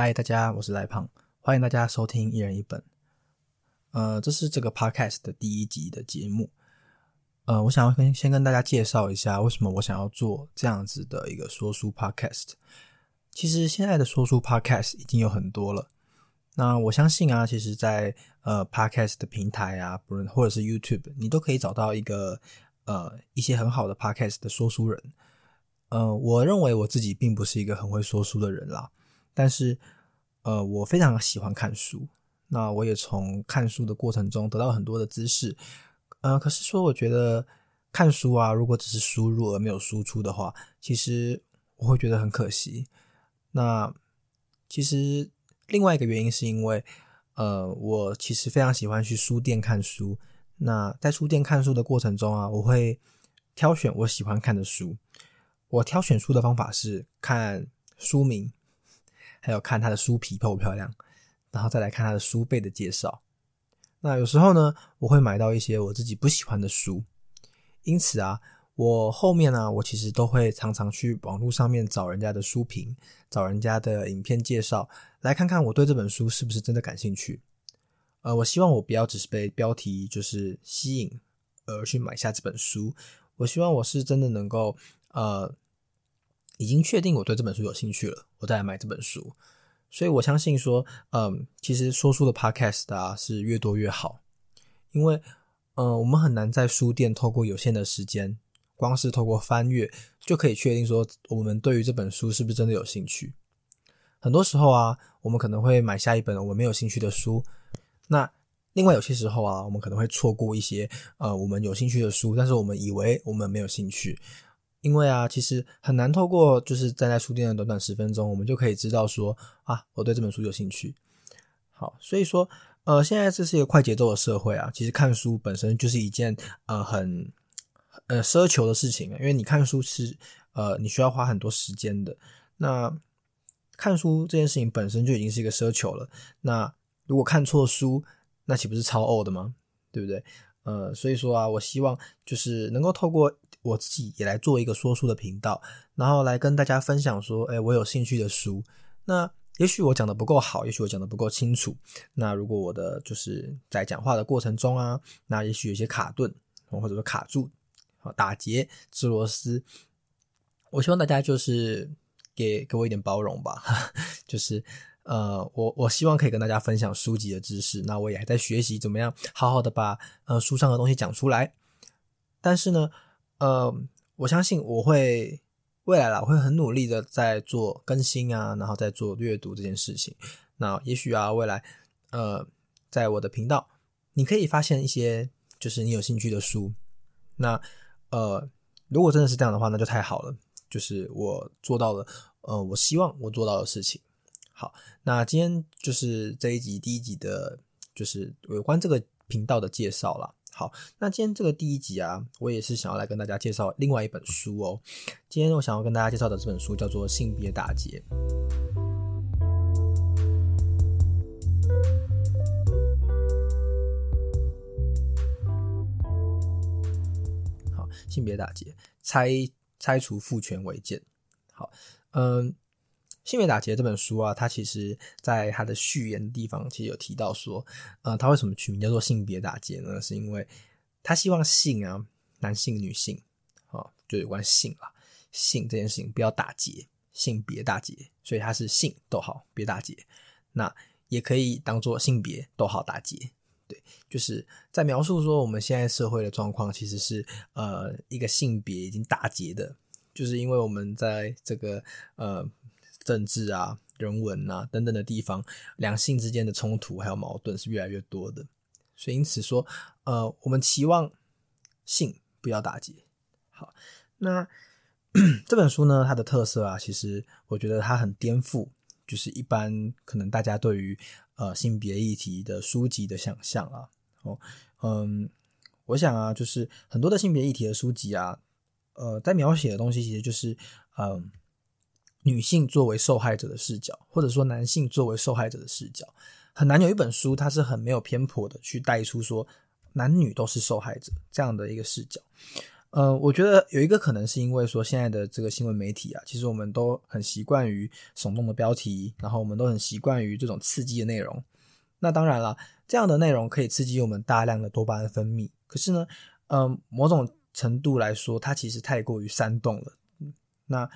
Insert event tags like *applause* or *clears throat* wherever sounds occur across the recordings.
嗨，大家，我是赖胖，欢迎大家收听一人一本。呃，这是这个 podcast 的第一集的节目。呃，我想要跟先跟大家介绍一下，为什么我想要做这样子的一个说书 podcast。其实现在的说书 podcast 已经有很多了。那我相信啊，其实，在呃 podcast 的平台啊，不论或者是 YouTube，你都可以找到一个呃一些很好的 podcast 的说书人。呃，我认为我自己并不是一个很会说书的人啦。但是，呃，我非常喜欢看书。那我也从看书的过程中得到很多的知识。呃，可是说，我觉得看书啊，如果只是输入而没有输出的话，其实我会觉得很可惜。那其实另外一个原因是因为，呃，我其实非常喜欢去书店看书。那在书店看书的过程中啊，我会挑选我喜欢看的书。我挑选书的方法是看书名。还有看他的书皮漂不漂亮，然后再来看他的书背的介绍。那有时候呢，我会买到一些我自己不喜欢的书，因此啊，我后面呢，我其实都会常常去网络上面找人家的书评，找人家的影片介绍，来看看我对这本书是不是真的感兴趣。呃，我希望我不要只是被标题就是吸引而去买下这本书，我希望我是真的能够呃。已经确定我对这本书有兴趣了，我再来买这本书。所以我相信说，嗯，其实说书的 podcast 啊是越多越好，因为，嗯，我们很难在书店透过有限的时间，光是透过翻阅就可以确定说我们对于这本书是不是真的有兴趣。很多时候啊，我们可能会买下一本我们没有兴趣的书，那另外有些时候啊，我们可能会错过一些呃我们有兴趣的书，但是我们以为我们没有兴趣。因为啊，其实很难透过就是站在书店的短短十分钟，我们就可以知道说啊，我对这本书有兴趣。好，所以说，呃，现在这是一个快节奏的社会啊，其实看书本身就是一件呃很呃奢求的事情，因为你看书是呃你需要花很多时间的。那看书这件事情本身就已经是一个奢求了，那如果看错书，那岂不是超呕的吗？对不对？呃，所以说啊，我希望就是能够透过我自己也来做一个说书的频道，然后来跟大家分享说，哎，我有兴趣的书。那也许我讲的不够好，也许我讲的不够清楚。那如果我的就是在讲话的过程中啊，那也许有些卡顿，或者说卡住、打结、吃螺丝，我希望大家就是给给我一点包容吧，*laughs* 就是。呃，我我希望可以跟大家分享书籍的知识，那我也还在学习怎么样好好的把呃书上的东西讲出来。但是呢，呃，我相信我会未来啦，我会很努力的在做更新啊，然后在做阅读这件事情。那也许啊，未来呃，在我的频道，你可以发现一些就是你有兴趣的书。那呃，如果真的是这样的话，那就太好了，就是我做到了呃，我希望我做到的事情。好，那今天就是这一集第一集的，就是有关这个频道的介绍了。好，那今天这个第一集啊，我也是想要来跟大家介绍另外一本书哦。今天我想要跟大家介绍的这本书叫做《性别打劫》。好，性别打劫，拆拆除父权违建。好，嗯。性别打劫这本书啊，它其实在它的序言的地方，其实有提到说，呃，它为什么取名叫做性别打劫呢？是因为他希望性啊，男性、女性，啊，就有关性啦，性这件事情不要打劫，性别打劫，所以它是性逗号别打劫，那也可以当做性别逗号打劫，对，就是在描述说我们现在社会的状况，其实是呃一个性别已经打劫的，就是因为我们在这个呃。政治啊、人文啊等等的地方，两性之间的冲突还有矛盾是越来越多的，所以因此说，呃，我们期望性不要打劫。好，那 *clears throat* 这本书呢，它的特色啊，其实我觉得它很颠覆，就是一般可能大家对于呃性别议题的书籍的想象啊。哦，嗯，我想啊，就是很多的性别议题的书籍啊，呃，在描写的东西其实就是嗯。女性作为受害者的视角，或者说男性作为受害者的视角，很难有一本书，它是很没有偏颇的去带出说男女都是受害者这样的一个视角。呃，我觉得有一个可能是因为说现在的这个新闻媒体啊，其实我们都很习惯于耸动的标题，然后我们都很习惯于这种刺激的内容。那当然了，这样的内容可以刺激我们大量的多巴胺分泌。可是呢，嗯，某种程度来说，它其实太过于煽动了。那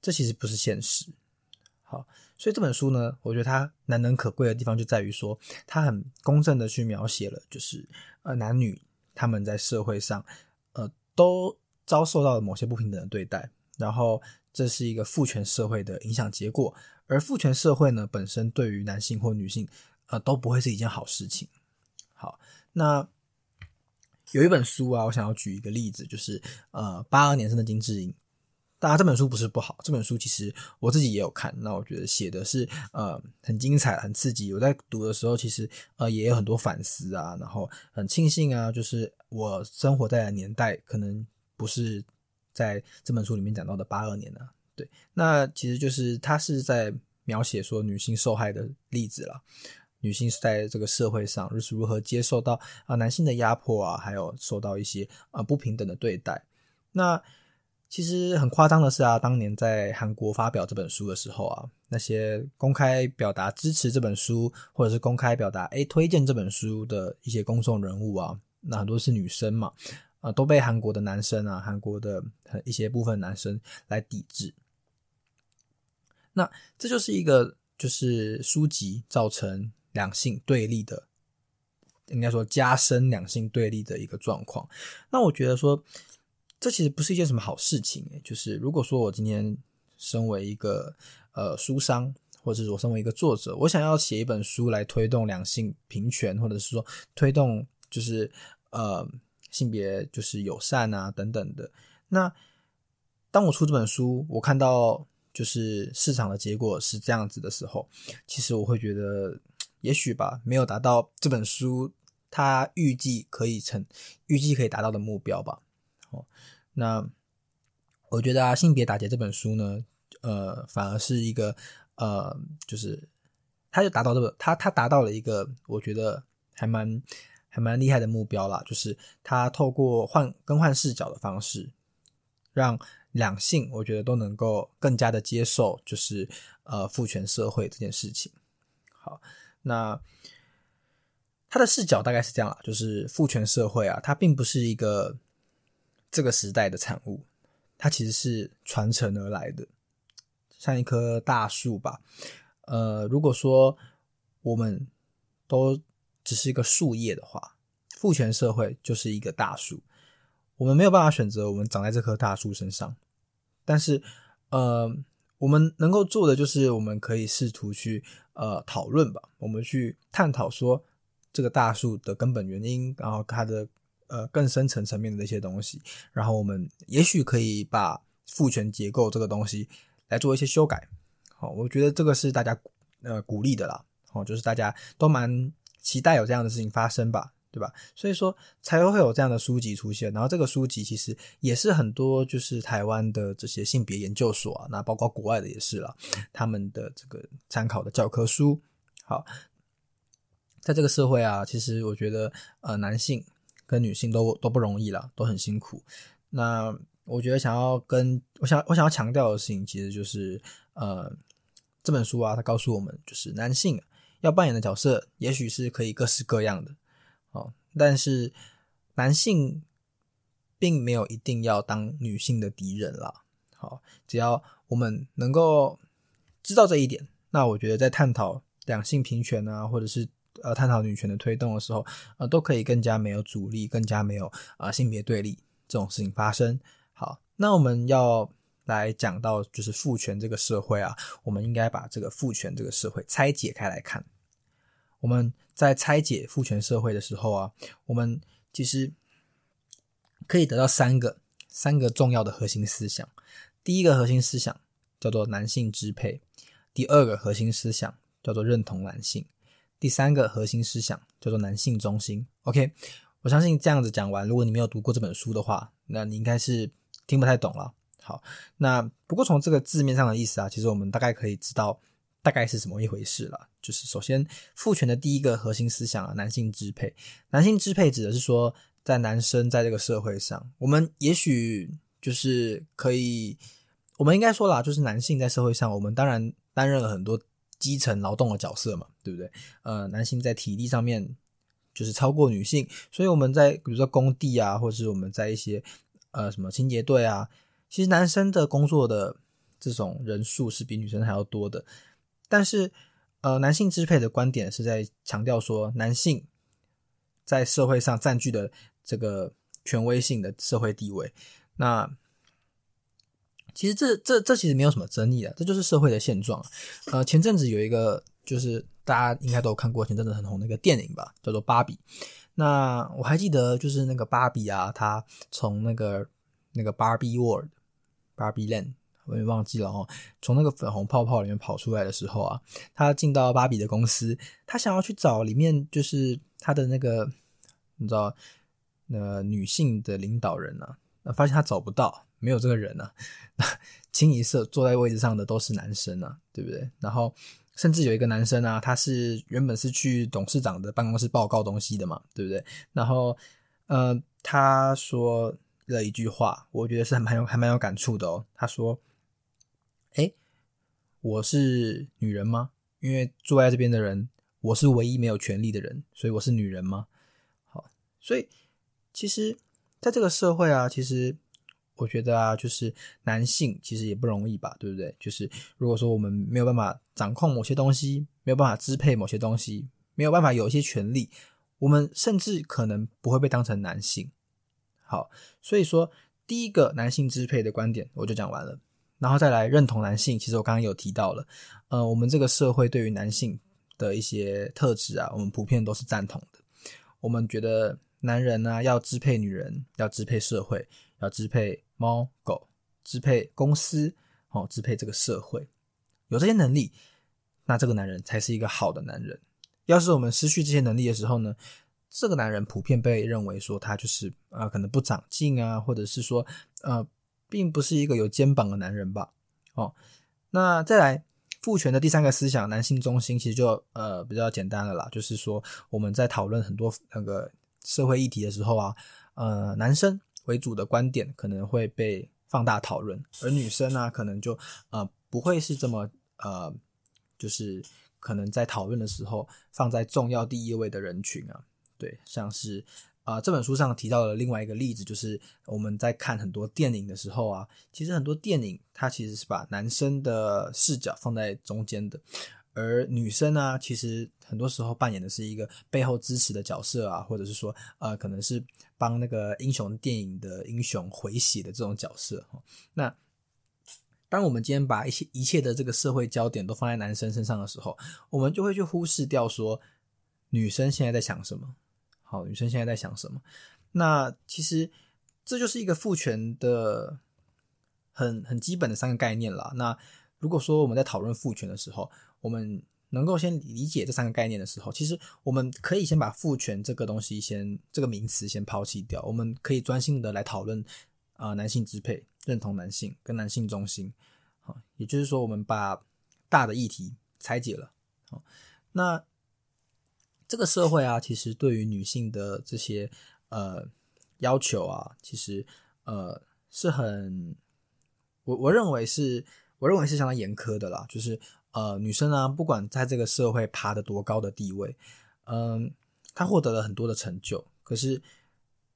这其实不是现实。好，所以这本书呢，我觉得它难能可贵的地方就在于说，它很公正的去描写了，就是呃男女他们在社会上呃都遭受到了某些不平等的对待，然后这是一个父权社会的影响结果。而父权社会呢，本身对于男性或女性。呃，都不会是一件好事情。好，那有一本书啊，我想要举一个例子，就是呃，八二年生的金智英。当然，这本书不是不好，这本书其实我自己也有看，那我觉得写的是呃很精彩、很刺激。我在读的时候，其实呃也有很多反思啊，然后很庆幸啊，就是我生活在的年代可能不是在这本书里面讲到的八二年啊。对，那其实就是他是在描写说女性受害的例子了。女性在这个社会上是如何接受到啊男性的压迫啊，还有受到一些啊不平等的对待。那其实很夸张的是啊，当年在韩国发表这本书的时候啊，那些公开表达支持这本书，或者是公开表达诶推荐这本书的一些公众人物啊，那很多是女生嘛，啊都被韩国的男生啊，韩国的一些部分男生来抵制。那这就是一个就是书籍造成。两性对立的，应该说加深两性对立的一个状况。那我觉得说，这其实不是一件什么好事情。就是如果说我今天身为一个呃书商，或者是我身为一个作者，我想要写一本书来推动两性平权，或者是说推动就是呃性别就是友善啊等等的。那当我出这本书，我看到就是市场的结果是这样子的时候，其实我会觉得。也许吧，没有达到这本书它预计可以成、预计可以达到的目标吧。哦，那我觉得啊，性别打劫这本书呢，呃，反而是一个呃，就是它就达到这个，它它达到了一个我觉得还蛮还蛮厉害的目标啦，就是它透过换更换视角的方式，让两性我觉得都能够更加的接受，就是呃父权社会这件事情。好。那他的视角大概是这样啦，就是父权社会啊，它并不是一个这个时代的产物，它其实是传承而来的，像一棵大树吧。呃，如果说我们都只是一个树叶的话，父权社会就是一个大树，我们没有办法选择我们长在这棵大树身上，但是呃。我们能够做的就是，我们可以试图去呃讨论吧，我们去探讨说这个大树的根本原因，然后它的呃更深层层面的一些东西，然后我们也许可以把父权结构这个东西来做一些修改。好，我觉得这个是大家呃鼓励的啦，好，就是大家都蛮期待有这样的事情发生吧。对吧？所以说才会有这样的书籍出现。然后这个书籍其实也是很多就是台湾的这些性别研究所啊，那包括国外的也是了，他们的这个参考的教科书。好，在这个社会啊，其实我觉得呃，男性跟女性都都不容易了，都很辛苦。那我觉得想要跟我想我想要强调的事情，其实就是呃，这本书啊，它告诉我们，就是男性要扮演的角色，也许是可以各式各样的。哦，但是男性并没有一定要当女性的敌人啦。好，只要我们能够知道这一点，那我觉得在探讨两性平权啊，或者是呃探讨女权的推动的时候，呃，都可以更加没有阻力，更加没有啊性别对立这种事情发生。好，那我们要来讲到就是父权这个社会啊，我们应该把这个父权这个社会拆解开来看。我们在拆解父权社会的时候啊，我们其实可以得到三个三个重要的核心思想。第一个核心思想叫做男性支配，第二个核心思想叫做认同男性，第三个核心思想叫做男性中心。OK，我相信这样子讲完，如果你没有读过这本书的话，那你应该是听不太懂了。好，那不过从这个字面上的意思啊，其实我们大概可以知道。大概是什么一回事了？就是首先，父权的第一个核心思想啊，男性支配。男性支配指的是说，在男生在这个社会上，我们也许就是可以，我们应该说啦，就是男性在社会上，我们当然担任了很多基层劳动的角色嘛，对不对？呃，男性在体力上面就是超过女性，所以我们在比如说工地啊，或者是我们在一些呃什么清洁队啊，其实男生的工作的这种人数是比女生还要多的，但是呃，男性支配的观点是在强调说，男性在社会上占据的这个权威性的社会地位。那其实这这这其实没有什么争议的，这就是社会的现状。呃，前阵子有一个就是大家应该都看过前阵子很红的一个电影吧，叫做《芭比》。那我还记得就是那个芭比啊，她从那个那个 Barbie World、Barbie Land。我也忘记了哦。从那个粉红泡泡里面跑出来的时候啊，他进到芭比的公司，他想要去找里面就是他的那个你知道，那女性的领导人呢，发现他找不到，没有这个人呢。*laughs* 清一色坐在位置上的都是男生啊，对不对？然后甚至有一个男生啊，他是原本是去董事长的办公室报告东西的嘛，对不对？然后呃，他说了一句话，我觉得是蛮有还蛮有感触的哦。他说。哎，我是女人吗？因为坐在这边的人，我是唯一没有权利的人，所以我是女人吗？好，所以其实在这个社会啊，其实我觉得啊，就是男性其实也不容易吧，对不对？就是如果说我们没有办法掌控某些东西，没有办法支配某些东西，没有办法有一些权利，我们甚至可能不会被当成男性。好，所以说第一个男性支配的观点我就讲完了。然后再来认同男性，其实我刚刚有提到了，呃，我们这个社会对于男性的一些特质啊，我们普遍都是赞同的。我们觉得男人呢要支配女人，要支配社会，要支配猫狗，支配公司，哦，支配这个社会，有这些能力，那这个男人才是一个好的男人。要是我们失去这些能力的时候呢，这个男人普遍被认为说他就是呃可能不长进啊，或者是说呃。并不是一个有肩膀的男人吧？哦，那再来父权的第三个思想，男性中心，其实就呃比较简单了啦。就是说我们在讨论很多那个社会议题的时候啊，呃，男生为主的观点可能会被放大讨论，而女生呢，可能就呃不会是这么呃，就是可能在讨论的时候放在重要第一位的人群啊。对，像是。啊，这本书上提到的另外一个例子，就是我们在看很多电影的时候啊，其实很多电影它其实是把男生的视角放在中间的，而女生呢，其实很多时候扮演的是一个背后支持的角色啊，或者是说，呃，可能是帮那个英雄电影的英雄回血的这种角色。那当我们今天把一些一切的这个社会焦点都放在男生身上的时候，我们就会去忽视掉说，女生现在在想什么。好，女生现在在想什么？那其实这就是一个父权的很很基本的三个概念了。那如果说我们在讨论父权的时候，我们能够先理解这三个概念的时候，其实我们可以先把父权这个东西先这个名词先抛弃掉，我们可以专心的来讨论啊男性支配、认同男性跟男性中心。好，也就是说我们把大的议题拆解了。好，那。这个社会啊，其实对于女性的这些呃要求啊，其实呃是很我我认为是我认为是相当严苛的啦。就是呃女生啊，不管在这个社会爬得多高的地位，嗯，她获得了很多的成就，可是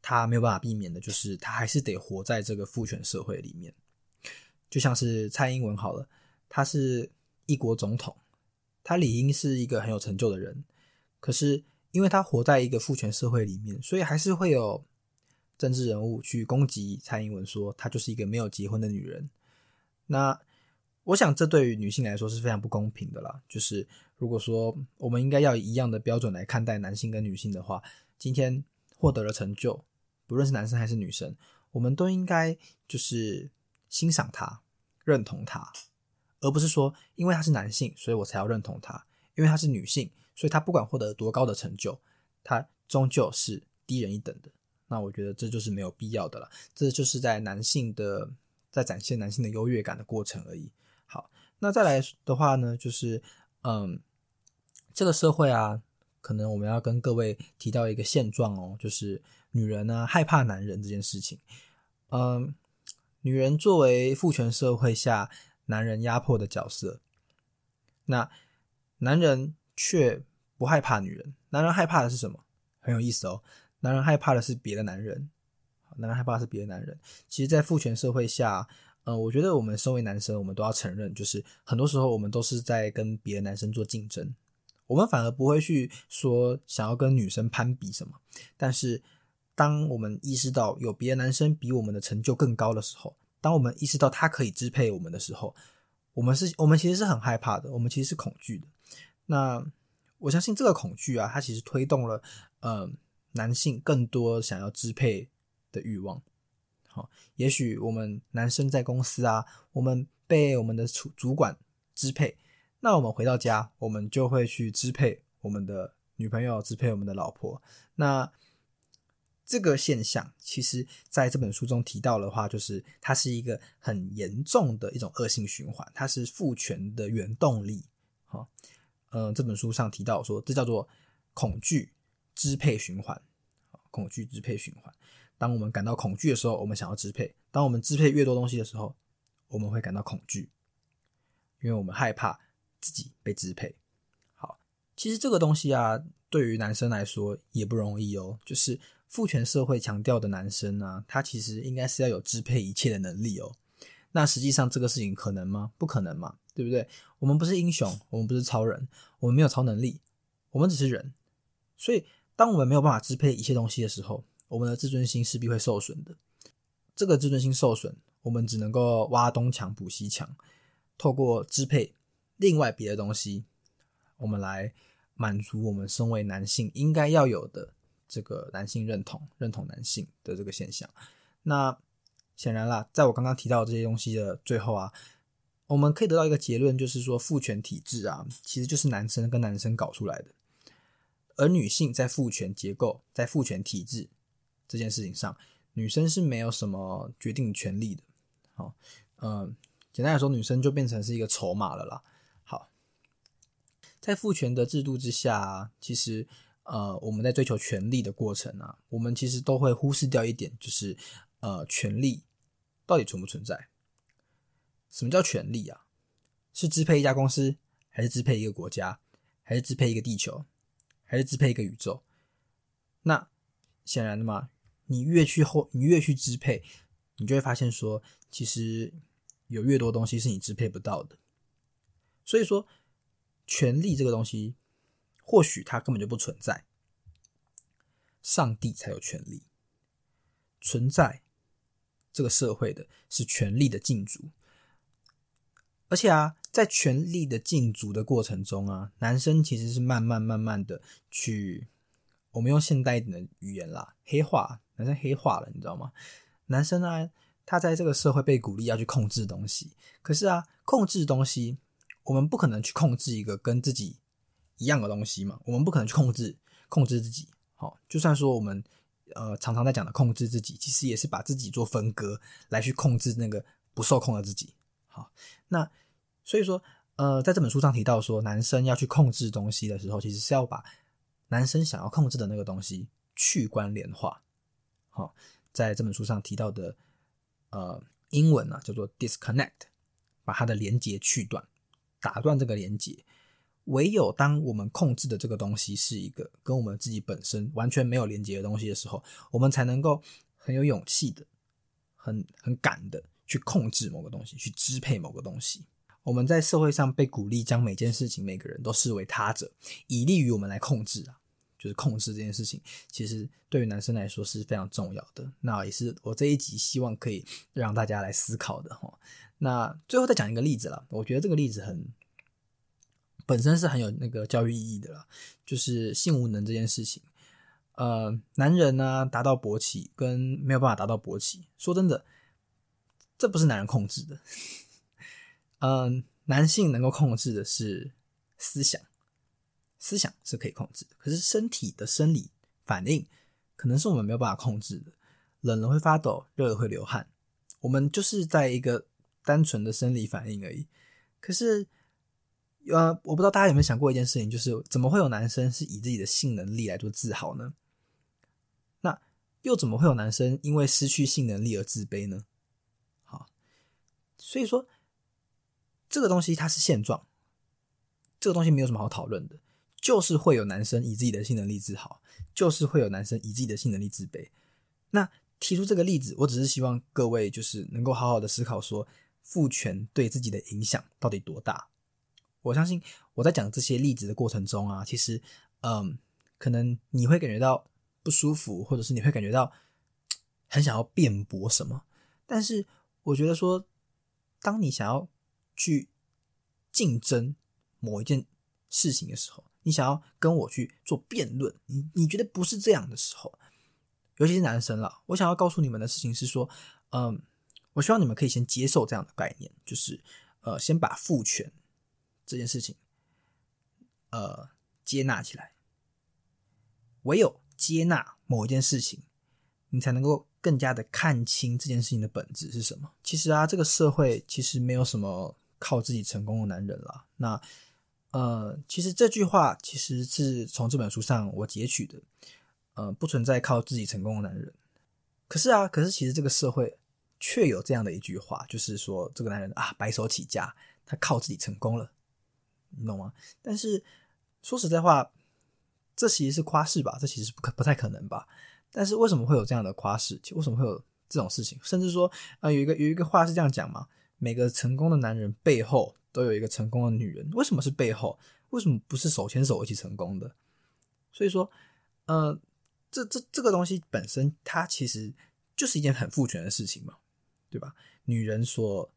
她没有办法避免的，就是她还是得活在这个父权社会里面。就像是蔡英文好了，她是一国总统，她理应是一个很有成就的人。可是，因为她活在一个父权社会里面，所以还是会有政治人物去攻击蔡英文，说她就是一个没有结婚的女人。那我想，这对于女性来说是非常不公平的啦。就是如果说我们应该要以一样的标准来看待男性跟女性的话，今天获得了成就，不论是男生还是女生，我们都应该就是欣赏他、认同他，而不是说因为他是男性，所以我才要认同他；因为他是女性。所以他不管获得多高的成就，他终究是低人一等的。那我觉得这就是没有必要的了。这就是在男性的在展现男性的优越感的过程而已。好，那再来的话呢，就是嗯，这个社会啊，可能我们要跟各位提到一个现状哦，就是女人呢害怕男人这件事情。嗯，女人作为父权社会下男人压迫的角色，那男人却不害怕女人。男人害怕的是什么？很有意思哦。男人害怕的是别的男人，男人害怕的是别的男人。其实，在父权社会下，呃，我觉得我们身为男生，我们都要承认，就是很多时候我们都是在跟别的男生做竞争。我们反而不会去说想要跟女生攀比什么。但是，当我们意识到有别的男生比我们的成就更高的时候，当我们意识到他可以支配我们的时候，我们是，我们其实是很害怕的，我们其实是恐惧的。那我相信这个恐惧啊，它其实推动了，呃。男性更多想要支配的欲望，好，也许我们男生在公司啊，我们被我们的主主管支配，那我们回到家，我们就会去支配我们的女朋友，支配我们的老婆。那这个现象，其实在这本书中提到的话，就是它是一个很严重的一种恶性循环，它是父权的原动力。好，嗯，这本书上提到说，这叫做恐惧。支配循环，恐惧支配循环。当我们感到恐惧的时候，我们想要支配；当我们支配越多东西的时候，我们会感到恐惧，因为我们害怕自己被支配。好，其实这个东西啊，对于男生来说也不容易哦。就是父权社会强调的男生啊，他其实应该是要有支配一切的能力哦。那实际上这个事情可能吗？不可能嘛，对不对？我们不是英雄，我们不是超人，我们没有超能力，我们只是人，所以。当我们没有办法支配一切东西的时候，我们的自尊心势必会受损的。这个自尊心受损，我们只能够挖东墙补西墙，透过支配另外别的东西，我们来满足我们身为男性应该要有的这个男性认同、认同男性的这个现象。那显然啦，在我刚刚提到这些东西的最后啊，我们可以得到一个结论，就是说父权体制啊，其实就是男生跟男生搞出来的。而女性在父权结构、在父权体制这件事情上，女生是没有什么决定权利的。好，嗯，简单来说，女生就变成是一个筹码了啦。好，在父权的制度之下，其实呃，我们在追求权利的过程啊，我们其实都会忽视掉一点，就是呃，权利到底存不存在？什么叫权利啊？是支配一家公司，还是支配一个国家，还是支配一个地球？还是支配一个宇宙，那显然的嘛，你越去后，你越去支配，你就会发现说，其实有越多东西是你支配不到的。所以说，权力这个东西，或许它根本就不存在，上帝才有权利存在这个社会的是权力的禁足，而且啊。在权力的禁足的过程中啊，男生其实是慢慢慢慢的去，我们用现代一点的语言啦，黑化，男生黑化了，你知道吗？男生呢，他在这个社会被鼓励要去控制东西，可是啊，控制东西，我们不可能去控制一个跟自己一样的东西嘛，我们不可能去控制控制自己。好，就算说我们呃常常在讲的控制自己，其实也是把自己做分割来去控制那个不受控的自己。好，那。所以说，呃，在这本书上提到说，男生要去控制东西的时候，其实是要把男生想要控制的那个东西去关联化。好，在这本书上提到的，呃，英文呢叫做 disconnect，把它的连接去断，打断这个连接。唯有当我们控制的这个东西是一个跟我们自己本身完全没有连接的东西的时候，我们才能够很有勇气的、很很敢的去控制某个东西，去支配某个东西。我们在社会上被鼓励将每件事情、每个人都视为他者，以利于我们来控制啊，就是控制这件事情，其实对于男生来说是非常重要的。那也是我这一集希望可以让大家来思考的哈。那最后再讲一个例子了，我觉得这个例子很本身是很有那个教育意义的了，就是性无能这件事情。呃，男人呢达到勃起跟没有办法达到勃起，说真的，这不是男人控制的。嗯，男性能够控制的是思想，思想是可以控制的。可是身体的生理反应，可能是我们没有办法控制的。冷了会发抖，热了会流汗，我们就是在一个单纯的生理反应而已。可是，呃，我不知道大家有没有想过一件事情，就是怎么会有男生是以自己的性能力来做自豪呢？那又怎么会有男生因为失去性能力而自卑呢？好，所以说这个东西它是现状，这个东西没有什么好讨论的，就是会有男生以自己的性能力自豪，就是会有男生以自己的性能力自卑。那提出这个例子，我只是希望各位就是能够好好的思考，说父权对自己的影响到底多大。我相信我在讲这些例子的过程中啊，其实，嗯，可能你会感觉到不舒服，或者是你会感觉到很想要辩驳什么。但是我觉得说，当你想要去竞争某一件事情的时候，你想要跟我去做辩论，你你觉得不是这样的时候，尤其是男生了，我想要告诉你们的事情是说，嗯，我希望你们可以先接受这样的概念，就是呃，先把父权。这件事情，呃，接纳起来。唯有接纳某一件事情，你才能够更加的看清这件事情的本质是什么。其实啊，这个社会其实没有什么靠自己成功的男人了。那，呃，其实这句话其实是从这本书上我截取的。呃，不存在靠自己成功的男人。可是啊，可是其实这个社会却有这样的一句话，就是说这个男人啊，白手起家，他靠自己成功了。你懂吗？但是说实在话，这其实是夸饰吧？这其实不可不太可能吧？但是为什么会有这样的夸饰？为什么会有这种事情？甚至说，呃，有一个有一个话是这样讲嘛：每个成功的男人背后都有一个成功的女人。为什么是背后？为什么不是手牵手一起成功的？所以说，呃，这这这个东西本身，它其实就是一件很父权的事情嘛，对吧？女人所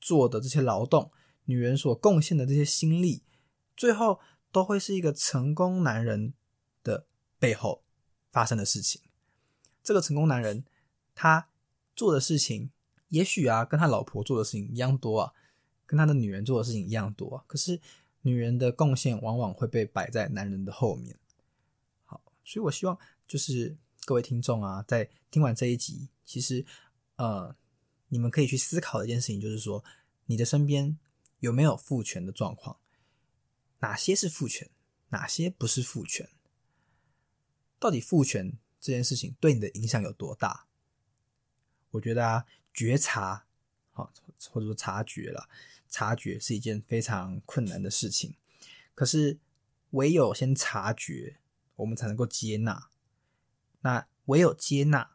做的这些劳动。女人所贡献的这些心力，最后都会是一个成功男人的背后发生的事情。这个成功男人他做的事情，也许啊跟他老婆做的事情一样多啊，跟他的女人做的事情一样多啊。可是女人的贡献往往会被摆在男人的后面。好，所以我希望就是各位听众啊，在听完这一集，其实呃，你们可以去思考一件事情，就是说你的身边。有没有父权的状况？哪些是父权？哪些不是父权？到底父权这件事情对你的影响有多大？我觉得啊，觉察，好或者说察觉了，察觉是一件非常困难的事情。可是唯有先察觉，我们才能够接纳。那唯有接纳，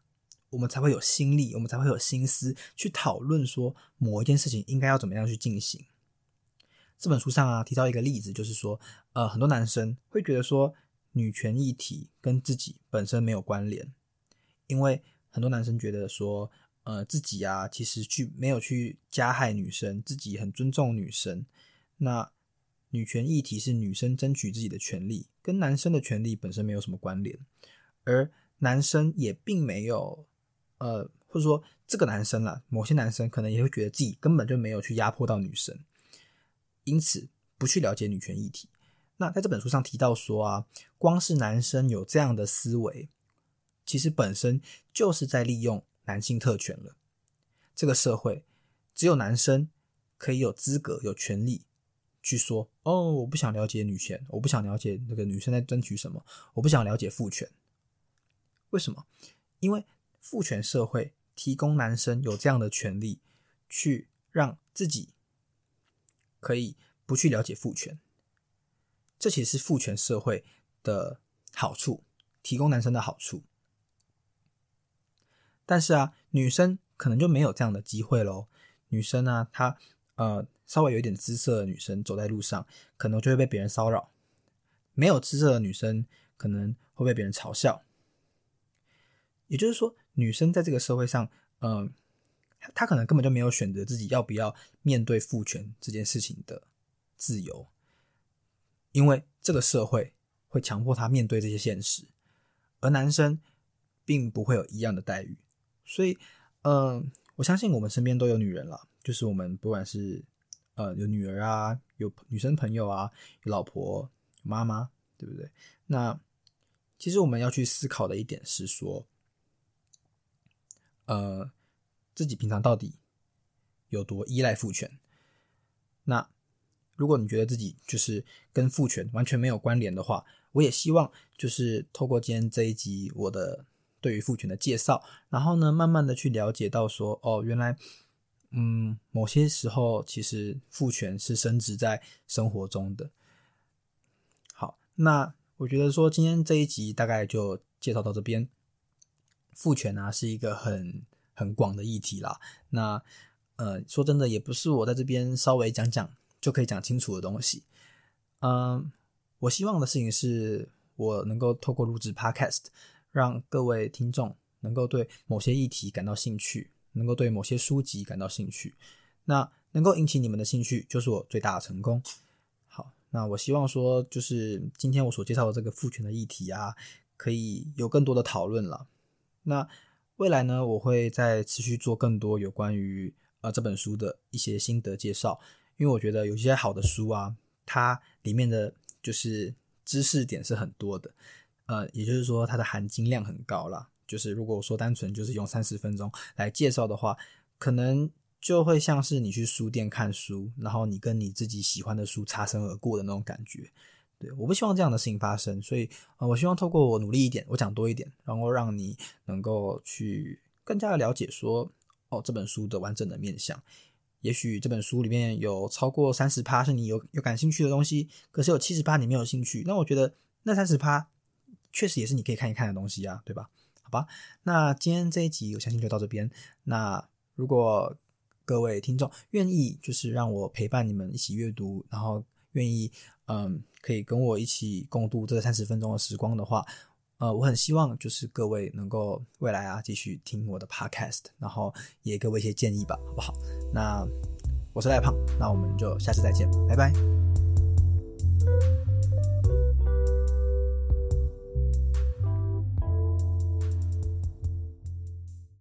我们才会有心力，我们才会有心思去讨论说某一件事情应该要怎么样去进行。这本书上啊提到一个例子，就是说，呃，很多男生会觉得说，女权议题跟自己本身没有关联，因为很多男生觉得说，呃，自己啊其实去没有去加害女生，自己很尊重女生。那女权议题是女生争取自己的权利，跟男生的权利本身没有什么关联，而男生也并没有，呃，或者说这个男生啦，某些男生可能也会觉得自己根本就没有去压迫到女生。因此，不去了解女权议题。那在这本书上提到说啊，光是男生有这样的思维，其实本身就是在利用男性特权了。这个社会只有男生可以有资格、有权利去说：“哦，我不想了解女权，我不想了解那个女生在争取什么，我不想了解父权。”为什么？因为父权社会提供男生有这样的权利，去让自己。可以不去了解父权，这其实是父权社会的好处，提供男生的好处。但是啊，女生可能就没有这样的机会喽。女生呢，她呃稍微有一点姿色的女生走在路上，可能就会被别人骚扰；没有姿色的女生，可能会被别人嘲笑。也就是说，女生在这个社会上，嗯。她可能根本就没有选择自己要不要面对父权这件事情的自由，因为这个社会会强迫他面对这些现实，而男生并不会有一样的待遇。所以，嗯，我相信我们身边都有女人了，就是我们不管是呃有女儿啊，有女生朋友啊，有老婆、妈妈，对不对？那其实我们要去思考的一点是说，呃。自己平常到底有多依赖父权？那如果你觉得自己就是跟父权完全没有关联的话，我也希望就是透过今天这一集我的对于父权的介绍，然后呢，慢慢的去了解到说，哦，原来，嗯，某些时候其实父权是升值在生活中的。好，那我觉得说今天这一集大概就介绍到这边。父权啊是一个很很广的议题啦。那呃，说真的，也不是我在这边稍微讲讲就可以讲清楚的东西。嗯，我希望的事情是我能够透过录制 Podcast，让各位听众能够对某些议题感到兴趣，能够对某些书籍感到兴趣。那能够引起你们的兴趣，就是我最大的成功。好，那我希望说，就是今天我所介绍的这个父权的议题啊，可以有更多的讨论了。那未来呢，我会再持续做更多有关于呃这本书的一些心得介绍，因为我觉得有些好的书啊，它里面的就是知识点是很多的，呃，也就是说它的含金量很高啦。就是如果说单纯就是用三十分钟来介绍的话，可能就会像是你去书店看书，然后你跟你自己喜欢的书擦身而过的那种感觉。对，我不希望这样的事情发生，所以呃，我希望透过我努力一点，我讲多一点，然后让你能够去更加的了解说，哦，这本书的完整的面相。也许这本书里面有超过三十趴是你有有感兴趣的东西，可是有七十趴你没有兴趣，那我觉得那三十趴确实也是你可以看一看的东西啊，对吧？好吧，那今天这一集我相信就到这边。那如果各位听众愿意，就是让我陪伴你们一起阅读，然后愿意。嗯，可以跟我一起共度这三十分钟的时光的话，呃，我很希望就是各位能够未来啊继续听我的 podcast，然后也给我一些建议吧，好不好？那我是赖胖，那我们就下次再见，拜拜。